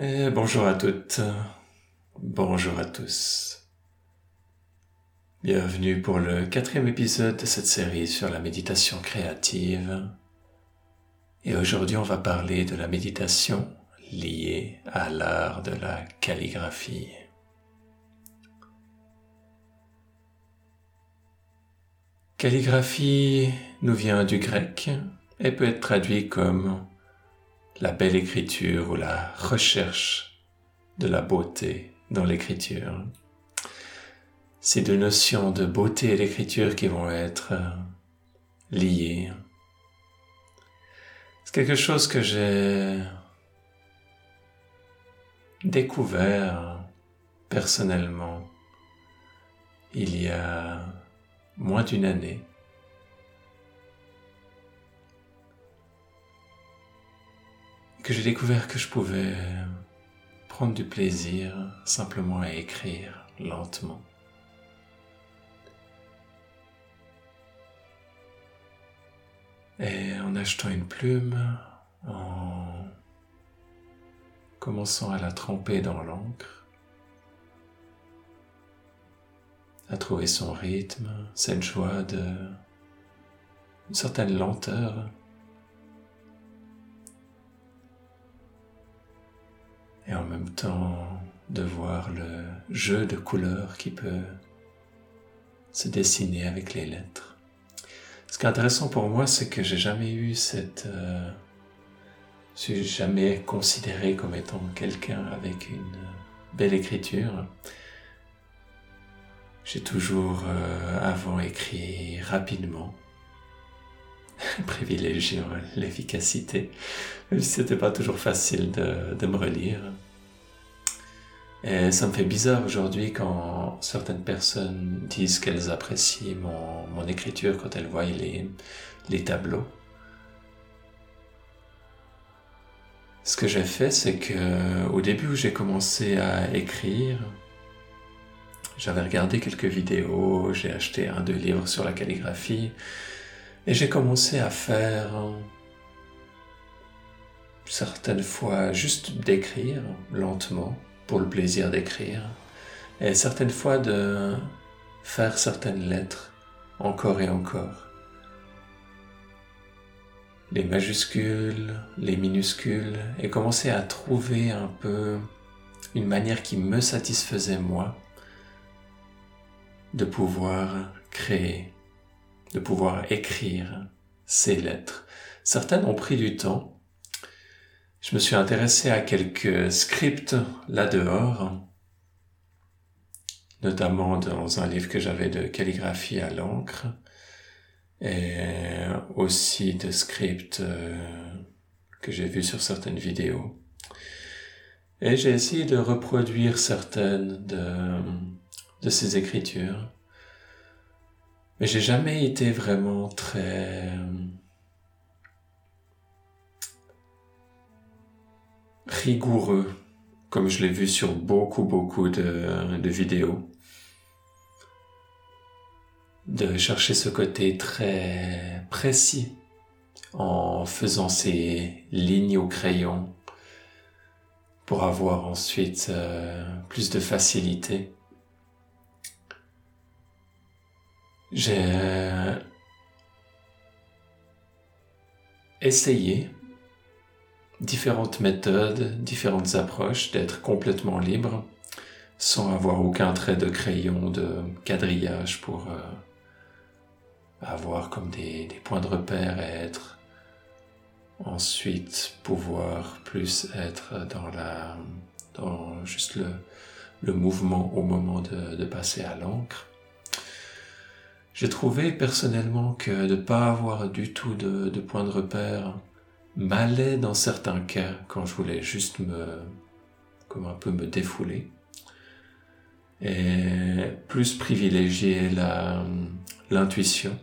Et bonjour à toutes, bonjour à tous. Bienvenue pour le quatrième épisode de cette série sur la méditation créative. Et aujourd'hui on va parler de la méditation liée à l'art de la calligraphie. Calligraphie nous vient du grec et peut être traduit comme la belle écriture ou la recherche de la beauté dans l'écriture. Ces deux notions de beauté et d'écriture qui vont être euh, liées. C'est quelque chose que j'ai découvert personnellement il y a moins d'une année. Que j'ai découvert que je pouvais prendre du plaisir simplement à écrire lentement. Et en achetant une plume, en commençant à la tremper dans l'encre, à trouver son rythme, cette joie de une certaine lenteur et en même temps de voir le jeu de couleurs qui peut se dessiner avec les lettres. Ce qui est intéressant pour moi, c'est que j'ai jamais eu cette... Euh, je suis jamais considéré comme étant quelqu'un avec une belle écriture. J'ai toujours euh, avant écrit rapidement, privilégiant l'efficacité, c'était pas toujours facile de, me relire. Et ça me fait bizarre aujourd'hui quand certaines personnes disent qu'elles apprécient mon, mon, écriture quand elles voient les, les tableaux. Ce que j'ai fait, c'est que au début où j'ai commencé à écrire, j'avais regardé quelques vidéos, j'ai acheté un, deux livres sur la calligraphie, et j'ai commencé à faire certaines fois juste d'écrire lentement pour le plaisir d'écrire et certaines fois de faire certaines lettres encore et encore. Les majuscules, les minuscules et commencer à trouver un peu une manière qui me satisfaisait moi de pouvoir créer de pouvoir écrire ces lettres. Certaines ont pris du temps. Je me suis intéressé à quelques scripts là-dehors, notamment dans un livre que j'avais de calligraphie à l'encre, et aussi de scripts euh, que j'ai vus sur certaines vidéos. Et j'ai essayé de reproduire certaines de, de ces écritures. Mais j'ai jamais été vraiment très rigoureux, comme je l'ai vu sur beaucoup, beaucoup de, vidéos. De chercher ce côté très précis en faisant ces lignes au crayon pour avoir ensuite euh, plus de facilité. J'ai euh, essayé différentes méthodes, différentes approches d'être complètement libre sans avoir aucun trait de crayon, de quadrillage pour euh, avoir comme des, points de repère et être ensuite pouvoir plus être dans la dans juste le, mouvement au moment de passer à l'encre. J'ai trouvé personnellement que de ne pas avoir du tout de, point de repère m'allait dans certains cas quand je voulais juste me, un peu me défouler et plus privilégier l'intuition.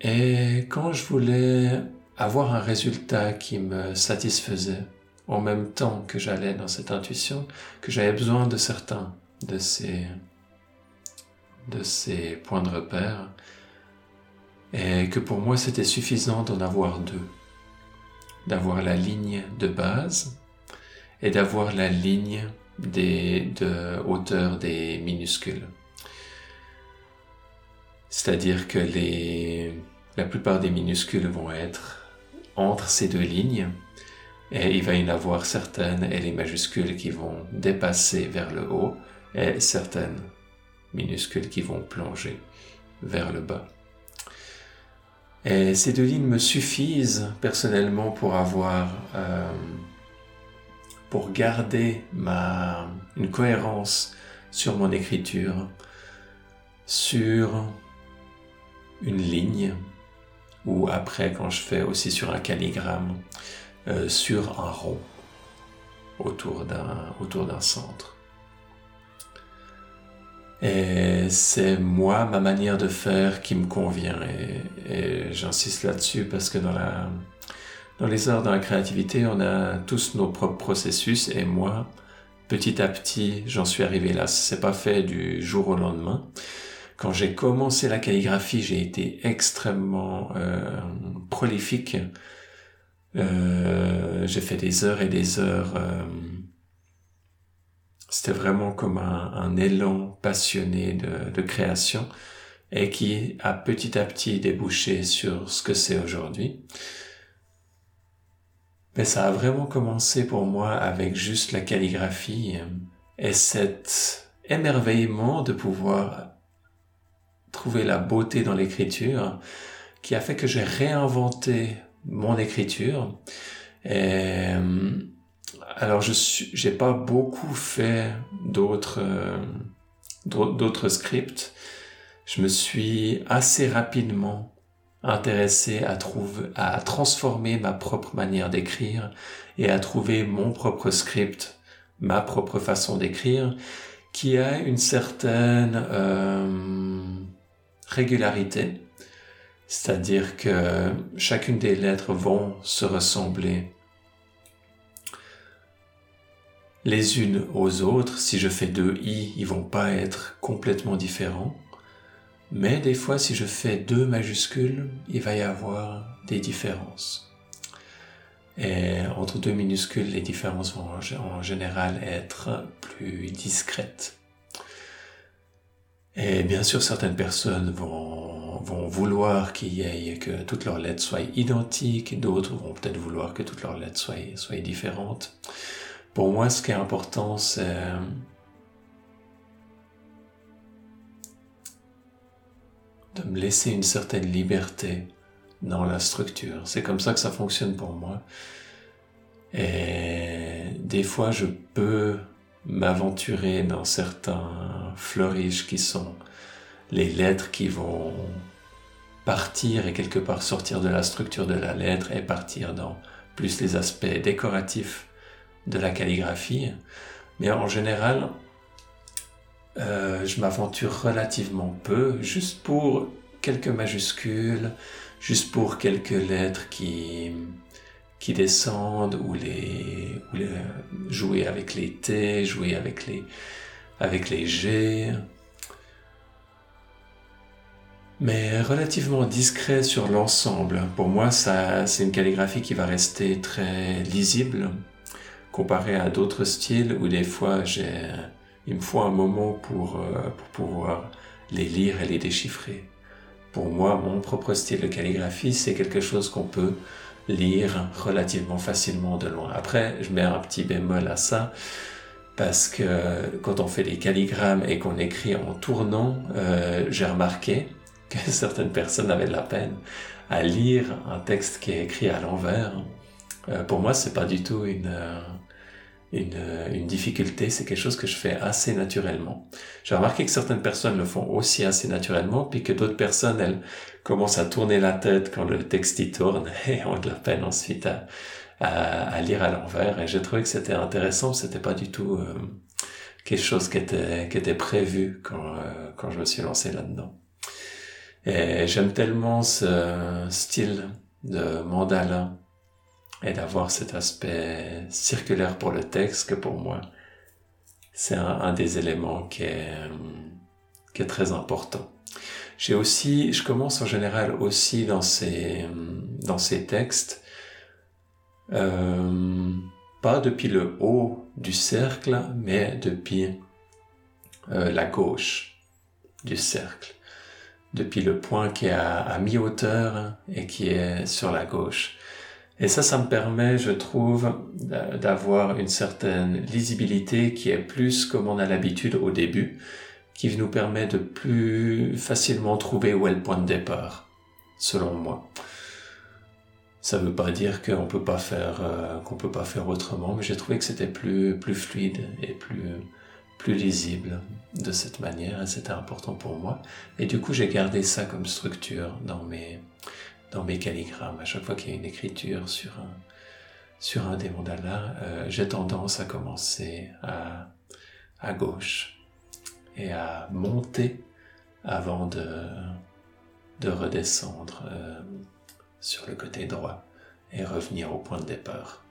Et quand je voulais avoir un résultat qui me satisfaisait, en même temps que j'allais dans cette intuition, que j'avais besoin de certains de ces de ces points de repère et que pour moi c'était suffisant d'en avoir deux, d'avoir la ligne de base et d'avoir la ligne des, de hauteur des minuscules. C'est-à-dire que les, la plupart des minuscules vont être entre ces deux lignes et il va y en avoir certaines et les majuscules qui vont dépasser vers le haut et certaines minuscules qui vont plonger vers le bas. Et ces deux lignes me suffisent personnellement pour avoir, euh, pour garder ma, une cohérence sur mon écriture, sur une ligne, ou après quand je fais aussi sur un calligramme, euh, sur un rond autour d'un autour d'un centre. Et c'est moi, ma manière de faire qui me convient. Et, j'insiste là-dessus parce que dans, la, dans les arts, dans la créativité, on a tous nos propres processus. Et moi, petit à petit, j'en suis arrivé là. C'est pas fait du jour au lendemain. Quand j'ai commencé la calligraphie, j'ai été extrêmement euh, prolifique. Euh, j'ai fait des heures et des heures. Euh, c'était vraiment comme un, élan passionné de, de, création et qui a petit à petit débouché sur ce que c'est aujourd'hui. Mais ça a vraiment commencé pour moi avec juste la calligraphie et cet émerveillement de pouvoir trouver la beauté dans l'écriture qui a fait que j'ai réinventé mon écriture. Et, alors je j'ai pas beaucoup fait d'autres euh, d'autres scripts. Je me suis assez rapidement intéressé à trouver à transformer ma propre manière d'écrire et à trouver mon propre script, ma propre façon d'écrire qui a une certaine euh, régularité, c'est-à-dire que chacune des lettres vont se ressembler les unes aux autres. Si je fais deux i, ils vont pas être complètement différents. Mais des fois, si je fais deux majuscules, il va y avoir des différences. Et entre deux minuscules, les différences vont en général être plus discrètes. Et bien sûr, certaines personnes vont, vont vouloir qu'il y ait que toutes leurs lettres soient identiques, d'autres vont peut-être vouloir que toutes leurs lettres soient, soient différentes. Pour moi, ce qui est important, c'est de me laisser une certaine liberté dans la structure. C'est comme ça que ça fonctionne pour moi. Et des fois, je peux m'aventurer dans certains fleuriges qui sont les lettres qui vont partir et quelque part sortir de la structure de la lettre et partir dans plus les aspects décoratifs de la calligraphie. Mais en général, euh, je m'aventure relativement peu, juste pour quelques majuscules, juste pour quelques lettres qui, qui descendent ou les, ou les jouer avec les T, jouer avec les, avec les G. Mais relativement discret sur l'ensemble. Pour moi, ça, c'est une calligraphie qui va rester très lisible comparé à d'autres styles où des fois j'ai, il me faut un moment pour, euh, pour pouvoir les lire et les déchiffrer. Pour moi, mon propre style de calligraphie, c'est quelque chose qu'on peut lire relativement facilement de loin. Après, je mets un petit bémol à ça, parce que quand on fait des calligrammes et qu'on écrit en tournant, euh, j'ai remarqué que certaines personnes avaient de la peine à lire un texte qui est écrit à l'envers. Euh, pour moi, c'est pas du tout une, une, une, difficulté, c'est quelque chose que je fais assez naturellement. J'ai remarqué que certaines personnes le font aussi assez naturellement, puis que d'autres personnes, elles commencent à tourner la tête quand le texte y tourne et ont de la peine ensuite à, à, à lire à l'envers. Et j'ai trouvé que c'était intéressant, c'était pas du tout euh, quelque chose qui était, qui était prévu quand, euh, quand je me suis lancé là-dedans. Et j'aime tellement ce style de mandala et d'avoir cet aspect circulaire pour le texte que pour moi, c'est un, des éléments qui est, qui est très important. J'ai aussi, je commence en général aussi dans ces, dans ces textes, euh, pas depuis le haut du cercle, mais depuis euh, la gauche du cercle, depuis le point qui est à mi-hauteur et qui est sur la gauche. Et ça, ça me permet, je trouve, d'avoir une certaine lisibilité qui est plus comme on a l'habitude au début, qui nous permet de plus facilement trouver où est le point de départ, selon moi. Ça ne veut pas dire qu'on peut euh, peut pas faire autrement, mais j'ai trouvé que c'était plus plus fluide et plus plus lisible de cette manière, et c'était important pour moi. Et du coup, j'ai gardé ça comme structure dans mes dans mes calligrammes. À chaque fois qu'il y a une écriture sur un sur un des mandalas, euh, j'ai tendance à commencer à à gauche et à monter avant de de redescendre. Euh, sur le côté droit et revenir au point de départ.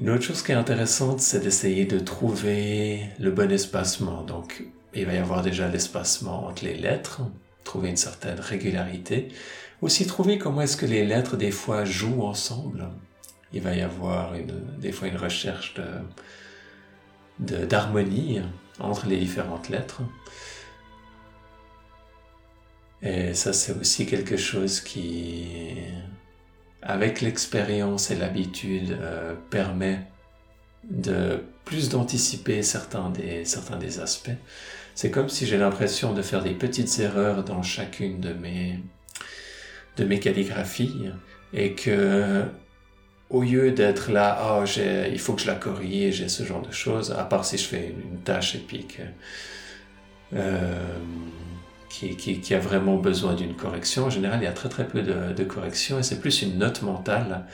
Une autre chose qui est intéressante, c'est d'essayer de trouver le bon espacement. Donc, il va y avoir déjà l'espacement entre les lettres, trouver une certaine régularité. Aussi trouver comment est-ce que les lettres des fois jouent ensemble. Il va y avoir des fois une recherche de, d'harmonie entre les différentes lettres. Et ça, c'est aussi quelque chose qui, avec l'expérience et l'habitude, euh, permet de plus d'anticiper certains des, certains des aspects. C'est comme si j'ai l'impression de faire des petites erreurs dans chacune de mes, de mes calligraphies et que au lieu d'être là, oh, il faut que je la corrige, j'ai ce genre de choses, à part si je fais une, tâche épique. Euh, qui, a vraiment besoin d'une correction. En général, il y a très très peu de, de corrections et c'est plus une note mentale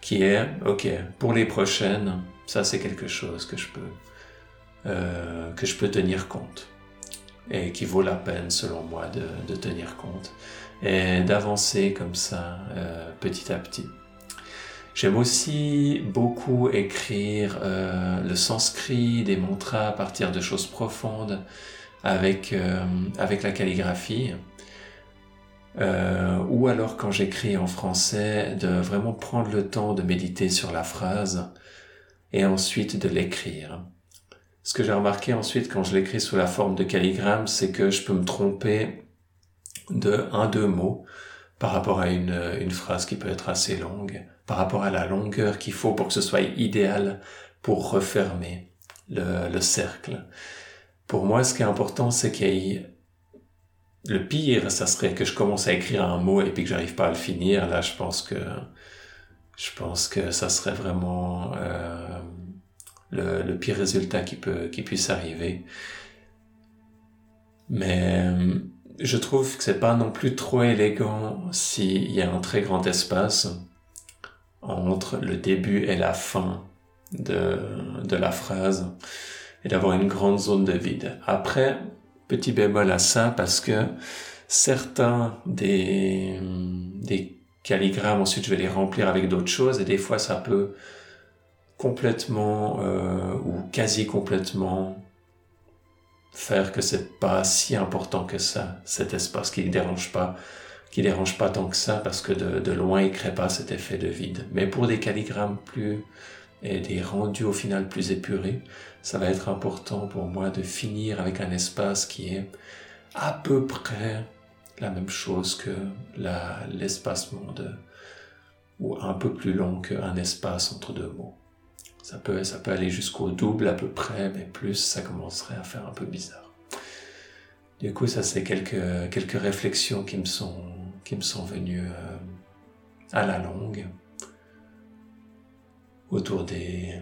qui est, ok, pour les prochaines, ça c'est quelque chose que je peux, euh, que je peux tenir compte et qui vaut la peine selon moi de, de tenir compte et d'avancer comme ça euh, petit à petit. J'aime aussi beaucoup écrire euh, le sanskrit, des mantras à partir de choses profondes avec, euh, avec la calligraphie. Euh, ou alors quand j'écris en français, de vraiment prendre le temps de méditer sur la phrase et ensuite de l'écrire. Ce que j'ai remarqué ensuite quand je l'écris sous la forme de calligramme, c'est que je peux me tromper de un, deux mots par rapport à une, une phrase qui peut être assez longue, par rapport à la longueur qu'il faut pour que ce soit idéal pour refermer le, le cercle. Pour moi, ce qui est important, c'est qu'il y ait... Le pire, ça serait que je commence à écrire un mot et puis que j'arrive pas à le finir. Là, je pense que je pense que ça serait vraiment euh, le, pire résultat qui peut qui puisse arriver. Mais je trouve que c'est pas non plus trop élégant s'il y a un très grand espace entre le début et la fin de, de la phrase et d'avoir une grande zone de vide. Après, petit bémol à ça parce que certains des, des calligrammes, ensuite je vais les remplir avec d'autres choses et des fois ça peut complètement euh, ou quasi complètement faire que c'est pas si important que ça, cet espace qui ne dérange pas, qui dérange pas tant que ça parce que de, loin il crée pas cet effet de vide. Mais pour des calligrammes plus et des rendus au final plus épurés, ça va être important pour moi de finir avec un espace qui est à peu près la même chose que l'espacement de ou un peu plus long qu'un espace entre deux mots. Ça peut, ça peut aller jusqu'au double à peu près, mais plus ça commencerait à faire un peu bizarre. Du coup, ça c'est quelques, quelques réflexions qui me sont, qui me sont venues euh, à la longue autour des,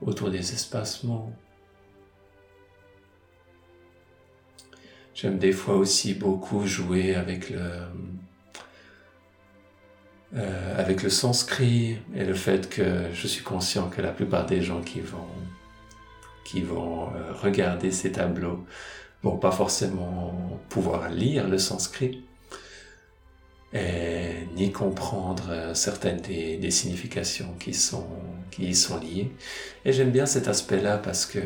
autour des espacements. J'aime des fois aussi beaucoup jouer avec le, euh, avec le sanskrit et le fait que je suis conscient que la plupart des gens qui vont, qui vont euh, regarder ces tableaux vont pas forcément pouvoir lire le sanskrit et ni comprendre euh, certaines des, des significations qui sont qui y sont liées. Et j'aime bien cet aspect-là parce que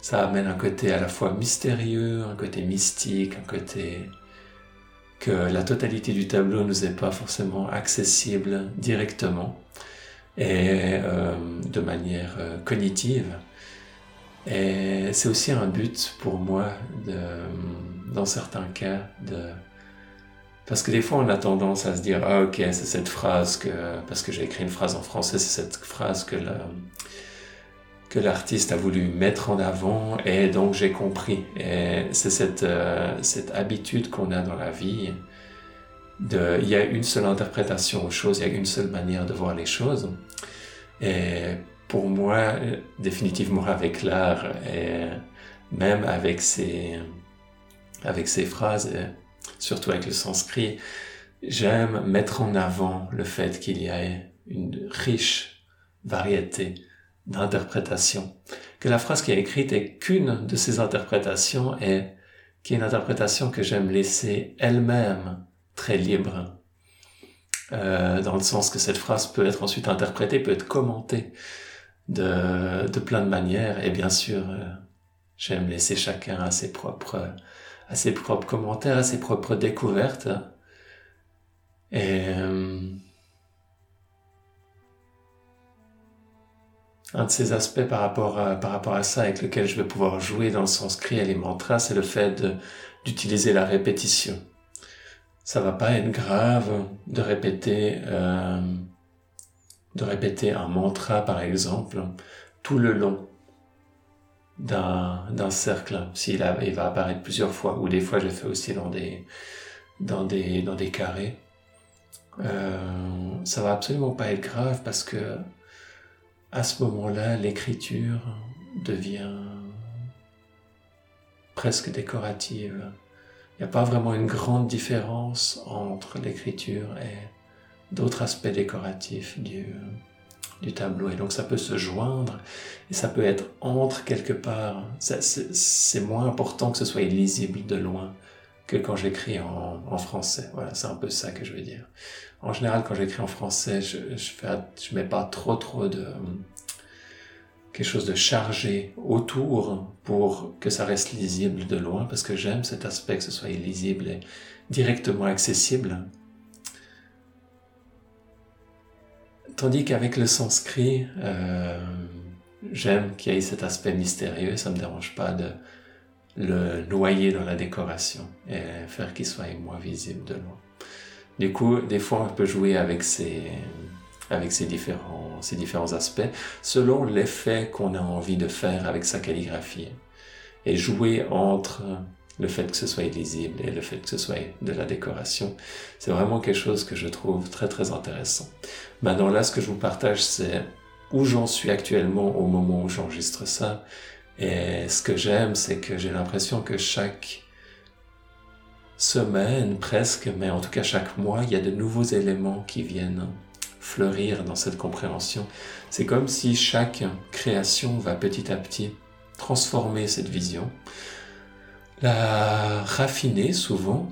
ça amène un côté à la fois mystérieux, un côté mystique, un côté que la totalité du tableau nous est pas forcément accessible directement. et de manière cognitive. Et c'est aussi un but pour moi, dans certains cas, de parce que des fois, on a tendance à se dire, ah ok, c'est cette phrase que, parce que j'ai écrit une phrase en français, c'est cette phrase que que l'artiste a voulu mettre en avant et donc j'ai compris. C'est cette, euh, cette habitude qu'on a dans la vie. Il y a une seule interprétation aux choses, il y a une seule manière de voir les choses. Et pour moi, définitivement avec l'art et même avec ces, avec ces phrases, surtout avec le sanskrit, j'aime mettre en avant le fait qu'il y ait une riche variété d'interprétations. Que la phrase qui est écrite est qu'une de ces interprétations et qui est une interprétation que j'aime laisser elle-même très libre. Euh, dans le sens que cette phrase peut être ensuite interprétée, peut être commentée de, de plein de manières. Et bien sûr, euh, j'aime laisser chacun à ses propres à ses propres commentaires, à ses propres découvertes. Et euh, un de ces aspects par rapport à, par rapport à ça avec lequel je vais pouvoir jouer dans le sanskrit et les mantras, c'est le fait d'utiliser la répétition. Ça va pas être grave de répéter euh, de répéter un mantra par exemple tout le long d'un cercle, s'il il va apparaître plusieurs fois, ou des fois je le fais aussi dans des, dans des, dans des carrés. Euh, ça va absolument pas être grave parce que à ce moment-là, l'écriture devient presque décorative. Il n'y a pas vraiment une grande différence entre l'écriture et d'autres aspects décoratifs du, tableau. Et donc ça peut se joindre et ça peut être entre quelque part. C'est moins important que ce soit lisible de loin que quand j'écris en, français. Voilà, c'est un peu ça que je veux dire. En général, quand j'écris en français, je, je, fais, je mets pas trop trop de quelque chose de chargé autour pour que ça reste lisible de loin parce que j'aime cet aspect que ce soit lisible et directement accessible Tandis qu'avec le sanskrit, euh, j'aime qu'il y ait cet aspect mystérieux, ça me dérange pas de le noyer dans la décoration et faire qu'il soit moins visible de loin. Du coup, des fois, on peut jouer avec ces, différents, aspects selon l'effet qu'on a envie de faire avec sa calligraphie et jouer entre le fait que ce soit lisible et le fait que ce soit de la décoration. C'est vraiment quelque chose que je trouve très très intéressant. Maintenant là, ce que je vous partage, c'est où j'en suis actuellement au moment où j'enregistre ça. Et ce que j'aime, c'est que j'ai l'impression que chaque semaine presque, mais en tout cas chaque mois, il y a de nouveaux éléments qui viennent fleurir dans cette compréhension. C'est comme si chaque création va petit à petit transformer cette vision la raffiner souvent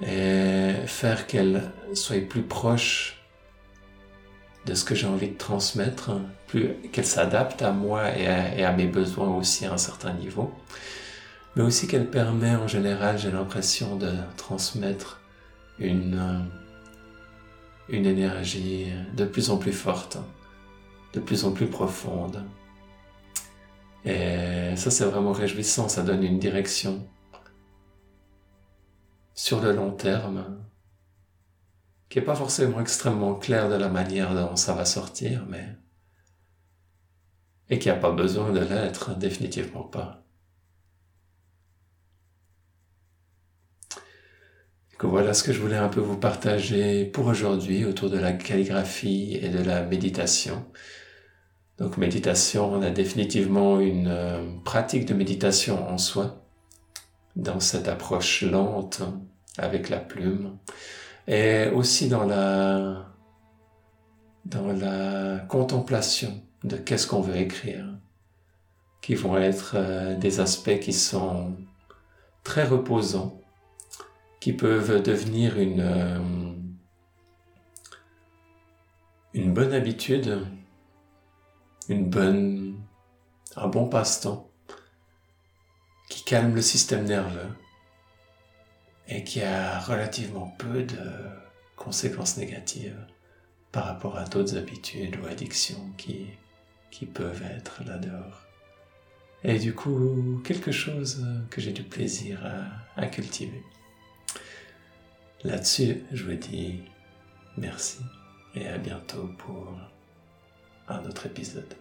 et faire qu'elle soit plus proche de ce que j'ai envie de transmettre, plus qu'elle s'adapte à moi et à, mes besoins aussi à un certain niveau, mais aussi qu'elle permet en général, j'ai l'impression de transmettre une, une énergie de plus en plus forte, de plus en plus profonde. Et ça c'est vraiment réjouissant, ça donne une direction sur le long terme, qui n'est pas forcément extrêmement clair de la manière dont ça va sortir, mais et qui n'a pas besoin de l'être, définitivement pas. Voilà ce que je voulais un peu vous partager pour aujourd'hui autour de la calligraphie et de la méditation. Donc méditation, on a définitivement une euh, pratique de méditation en soi, dans cette approche lente avec la plume et aussi dans la dans la contemplation de qu'est-ce qu'on veut écrire qui vont être euh, des aspects qui sont très reposants qui peuvent devenir une, euh, une bonne habitude, une bonne, un bon passe-temps qui calme le système nerveux et qui a relativement peu de conséquences négatives par rapport à d'autres habitudes ou addictions qui, qui peuvent être là-dehors. Et du coup, quelque chose que j'ai du plaisir à cultiver. Là-dessus, je vous dis merci et à bientôt pour un autre épisode.